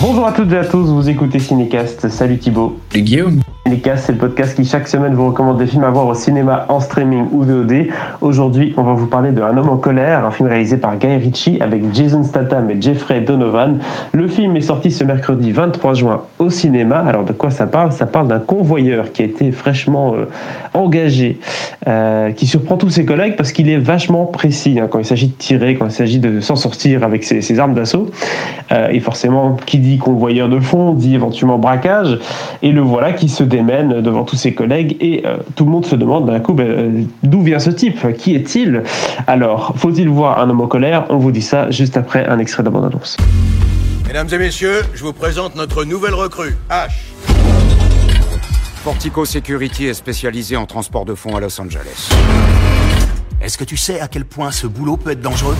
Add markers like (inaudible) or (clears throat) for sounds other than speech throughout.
Bonjour à toutes et à tous, vous écoutez Cinécast. Salut Thibaut. Salut Guillaume. Cinécast, c'est le podcast qui chaque semaine vous recommande des films à voir au cinéma, en streaming ou VOD. Aujourd'hui, on va vous parler de Un homme en colère, un film réalisé par Guy Ritchie avec Jason Statham et Jeffrey Donovan. Le film est sorti ce mercredi 23 juin au cinéma. Alors de quoi ça parle? Ça parle d'un convoyeur qui a été fraîchement euh, engagé, euh, qui surprend tous ses collègues parce qu'il est vachement précis hein, quand il s'agit de tirer, quand il s'agit de s'en sortir avec ses, ses armes d'assaut. Euh, et forcément, qui dit convoyeur de fond dit éventuellement braquage. Et le voilà qui se démène devant tous ses collègues et euh, tout le monde se demande d'un coup ben, euh, d'où vient ce type? Qui est-il? Alors, faut-il voir un homme en colère? On vous dit ça juste après un extrait de la bande-annonce. Mesdames et messieurs, je vous présente notre nouvelle recrue, H. Portico Security est spécialisé en transport de fonds à Los Angeles. Est-ce que tu sais à quel point ce boulot peut être dangereux?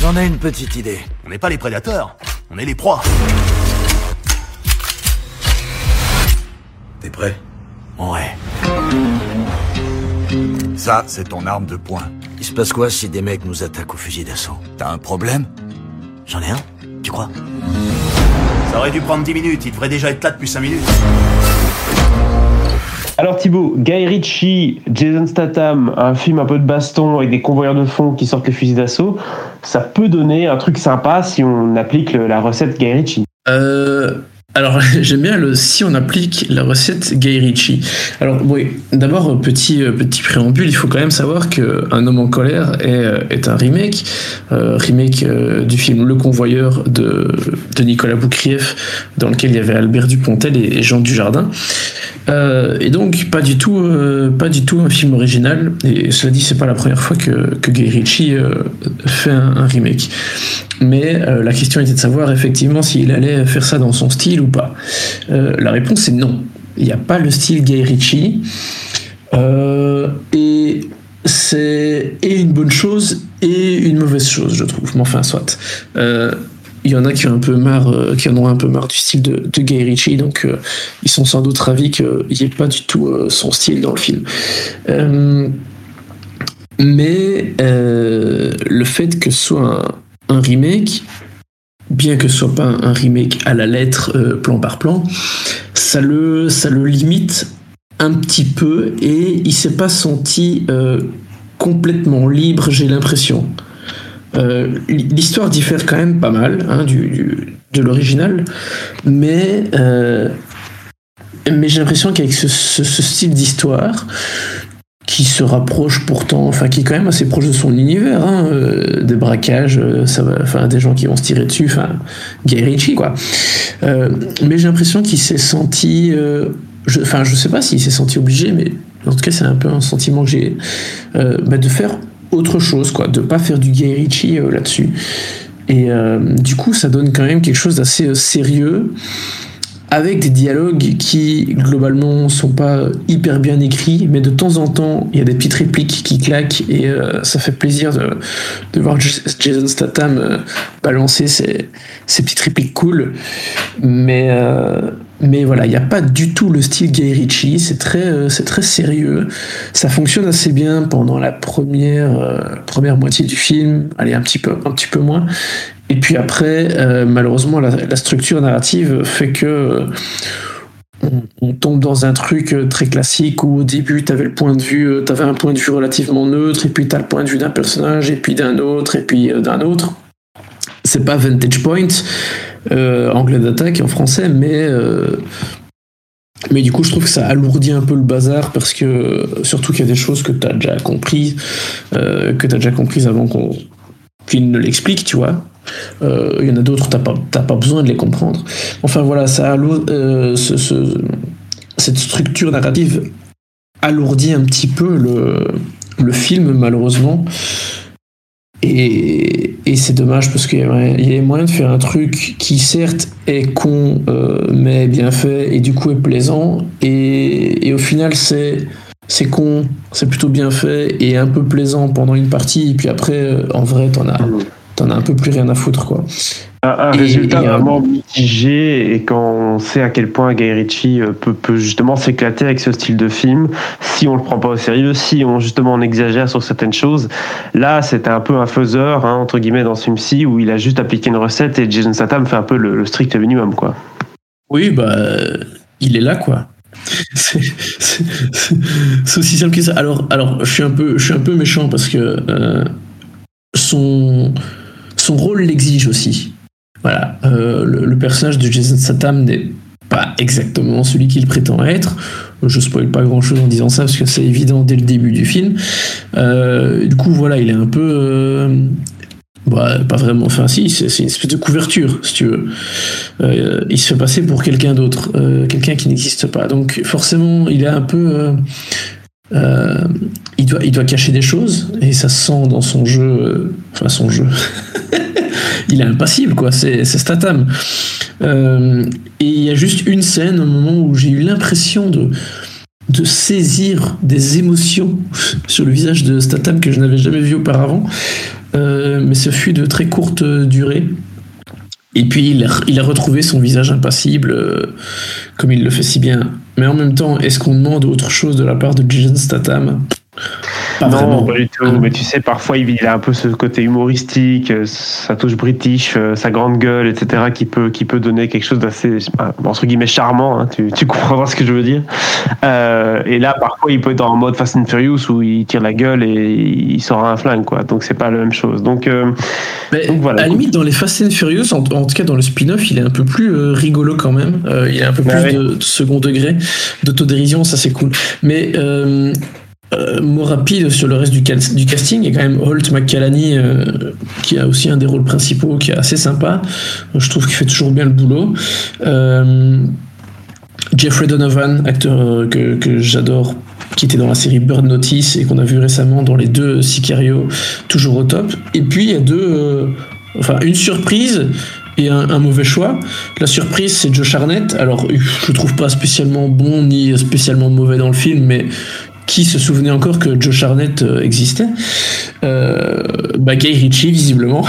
J'en ai une petite idée. On n'est pas les prédateurs, on est les proies. T'es prêt? Ouais. Ça, c'est ton arme de poing. Il se passe quoi si des mecs nous attaquent au fusil d'assaut? T'as un problème? J'en ai un, tu crois? Ça aurait dû prendre 10 minutes, il devrait déjà être là depuis 5 minutes. Alors Thibaut, Guy Ritchie, Jason Statham, un film un peu de baston avec des convoyeurs de fond qui sortent les fusils d'assaut, ça peut donner un truc sympa si on applique le- la recette Guy Ritchie. Euh, alors, (laughs) j'aime bien le si on applique la recette Guy Ritchie. Alors, oui, d'abord, petit, euh, petit préambule, il faut quand même savoir que Un homme en colère est, euh, est un remake, euh, remake du film Le Convoyeur de, de Nicolas Boukrieff, dans lequel il y avait Albert Dupontel et, Jean Dujardin. Euh, et donc, pas du tout, pas du tout un film original. Et cela dit, c'est pas la première fois que, que Guy Ritchie fait un remake. Mais euh, la question était de savoir effectivement s'il allait faire ça dans son style ou pas. Euh, la réponse est non. Il n'y a pas le style Guy Ritchie. Euh, et c'est et une bonne chose et une mauvaise chose, je trouve. Mais enfin, soit. Il y en a qui ont un peu marre, qui en ont un peu marre du style de, de Guy Ritchie, donc ils sont sans doute ravis qu'il n'y ait pas du tout son style dans le film. Mais le fait que ce soit un, un remake, bien que ce soit pas un remake à la lettre, euh, plan par plan, ça le, ça le limite un petit peu et il s'est pas senti euh, complètement libre, j'ai l'impression. Euh, L'histoire diffère quand même pas mal hein, du, de l'original, mais, mais j'ai l'impression qu'avec ce style d'histoire, qui se rapproche pourtant, enfin qui est quand même assez proche de son univers, hein, euh, des braquages, euh, enfin des gens qui vont se tirer dessus, enfin Guy Ritchie quoi. Euh, mais j'ai l'impression qu'il s'est senti, enfin je, sais pas s'il s'est senti obligé, mais en tout cas c'est un peu un sentiment que j'ai, bah, de faire autre chose quoi, de pas faire du Guy Ritchie là-dessus. Et du coup ça donne quand même quelque chose d'assez sérieux avec des dialogues qui globalement sont pas hyper bien écrits, mais de temps en temps il y a des petites répliques qui claquent et euh, ça fait plaisir de, voir Jason Statham euh, balancer ces petites répliques cool. Mais, euh, mais voilà, il n'y a pas du tout le style Guy Ritchie, c'est très, c'est très sérieux. Ça fonctionne assez bien pendant la première, première moitié du film, allez un petit peu, un petit peu moins. Et puis après, euh, malheureusement, la, structure narrative fait que euh, on, tombe dans un truc euh, très classique où au début, tu avais le point de vue, t'avais un point de vue relativement neutre, et puis tu as le point de vue d'un personnage, et puis d'un autre, et puis d'un autre. C'est pas Vantage Point, anglais d'attaque en français, mais mais du coup, je trouve que ça alourdit un peu le bazar parce que surtout qu'il y a des choses que tu as déjà comprises, euh, que tu as déjà comprises avant qu'on qu'il ne l'explique, tu vois. Euh, Il y en a d'autres, t'as pas, pas besoin de les comprendre. Enfin voilà, ça euh, ce- ce- cette structure narrative alourdit un petit peu le, le film, malheureusement. Et, et c'est dommage parce qu'il y a moyen de faire un truc qui certes est con euh, mais bien fait et du coup est plaisant et, et au final c'est c'est con, c'est plutôt bien fait et un peu plaisant pendant une partie et puis après en vrai t'en as t'en as un peu plus rien à foutre quoi. Un, un Et- résultat et, euh, vraiment mitigé et quand on sait à quel point Guy Ritchie euh, peut, peut justement s'éclater avec ce style de film, si on le prend pas au sérieux, si on justement on exagère sur certaines choses, là c'était un peu un faiseur hein, entre guillemets dans ce film-ci où il a juste appliqué une recette et Jason Statham fait un peu le, le strict minimum quoi. Oui, bah, euh, il est là, quoi. (laughs) C'est aussi simple que ça. Alors, alors je, suis un peu, je suis un peu méchant parce que euh, son, son rôle l'exige aussi. Voilà, euh, le, personnage de Jason Statham n'est pas exactement celui qu'il prétend être. Je spoil pas grand chose en disant ça parce que c'est évident dès le début du film. Euh, du coup, voilà, il est un peu. euh, bah, pas vraiment. Enfin, si, c'est une espèce de couverture, si tu veux. Il se fait passer pour quelqu'un d'autre, quelqu'un qui n'existe pas. Donc forcément, il est un peu, euh, il doit, il doit cacher des choses et ça se sent dans son jeu, euh, enfin son jeu. (laughs) il est impassible, quoi. C'est Statham. Euh, et il y a juste une scène, un moment où j'ai eu l'impression de saisir des émotions (laughs) sur le visage de Statham que je n'avais jamais vu auparavant. Mais ce fut de très courte durée. Et puis il a, retrouvé son visage impassible, comme il le fait si bien. Mais en même temps, est-ce qu'on demande autre chose de la part de Jason Statham? Pas non, vraiment. pas du tout. Non. Mais tu sais, parfois, il a un peu ce côté humoristique, euh, sa touche british, euh, sa grande gueule, etc., qui peut, qui peut donner quelque chose d'assez, entre guillemets, charmant. hein, tu, tu comprendras ce que je veux dire. Euh, et là, parfois, il peut être en mode Fast and Furious où il tire la gueule et il sort un flingue, quoi. Donc, c'est pas la même chose. Donc, euh, Mais Donc voilà, à la limite, dans les Fast and Furious, en, en tout cas dans le spin-off, il est un peu plus euh, rigolo quand même. Euh, il a un peu plus Ah ouais. de, de second degré, d'autodérision, ça c'est cool. Mais euh, euh, mot rapide sur le reste du, casting, il y a quand même Holt McCallany euh, qui a aussi un des rôles principaux qui est assez sympa. Je trouve qu'il fait toujours bien le boulot. Euh, Jeffrey Donovan, acteur euh, que, j'adore, qui était dans la série Bird Notice et qu'on a vu récemment dans les deux Sicario, toujours au top. Et puis il y a deux, euh, enfin une surprise et un, mauvais choix. La surprise c'est Josh Arnett. Alors je le trouve pas spécialement bon ni spécialement mauvais dans le film, mais qui se souvenait encore que Josh Arnett euh, existait euh, bah, Guy Ritchie visiblement.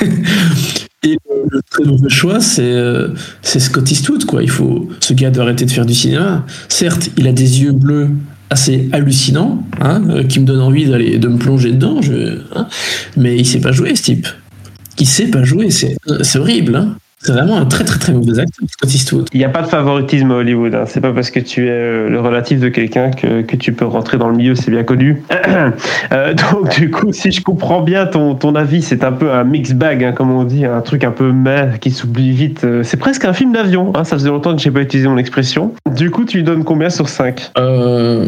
(laughs) Et le, le très mauvais choix, c'est euh, c'est Scott Eastwood, quoi. Il faut, ce gars doit arrêter de faire du cinéma. Certes, il a des yeux bleus assez hallucinants, hein, euh, qui me donnent envie d'aller de me plonger dedans. Je, hein, mais il sait pas jouer, ce type. Il sait pas jouer, c'est horrible. Hein. C'est vraiment un très très très mauvais acteur, Scott Eastwood. il n'y a pas de favoritisme à Hollywood. Hein. C'est pas parce que tu es euh, le relatif de quelqu'un que, que tu peux rentrer dans le milieu, c'est bien connu. (clears throat) Euh, donc, du coup, si je comprends bien ton, ton avis, c'est un peu un mix bag, hein, comme on dit, un truc un peu mais qui s'oublie vite. Euh, C'est presque un film d'avion. Hein. Ça faisait longtemps que j'ai pas utilisé mon expression. Du coup, tu lui donnes combien sur 5 Euh,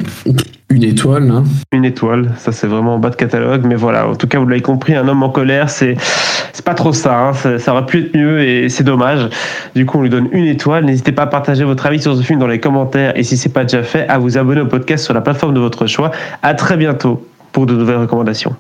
une étoile, hein. Une étoile. Ça, c'est vraiment en bas de catalogue. Mais voilà, en tout cas, vous l'avez compris, un homme en colère, c'est pas trop ça. hein. Ça, ça aurait pu être mieux et c'est dommage. Du coup, on lui donne une étoile. N'hésitez pas à partager votre avis sur ce film dans les commentaires et si c'est pas déjà fait, à vous abonner au podcast sur la plateforme de votre choix. À très bientôt pour de nouvelles recommandations.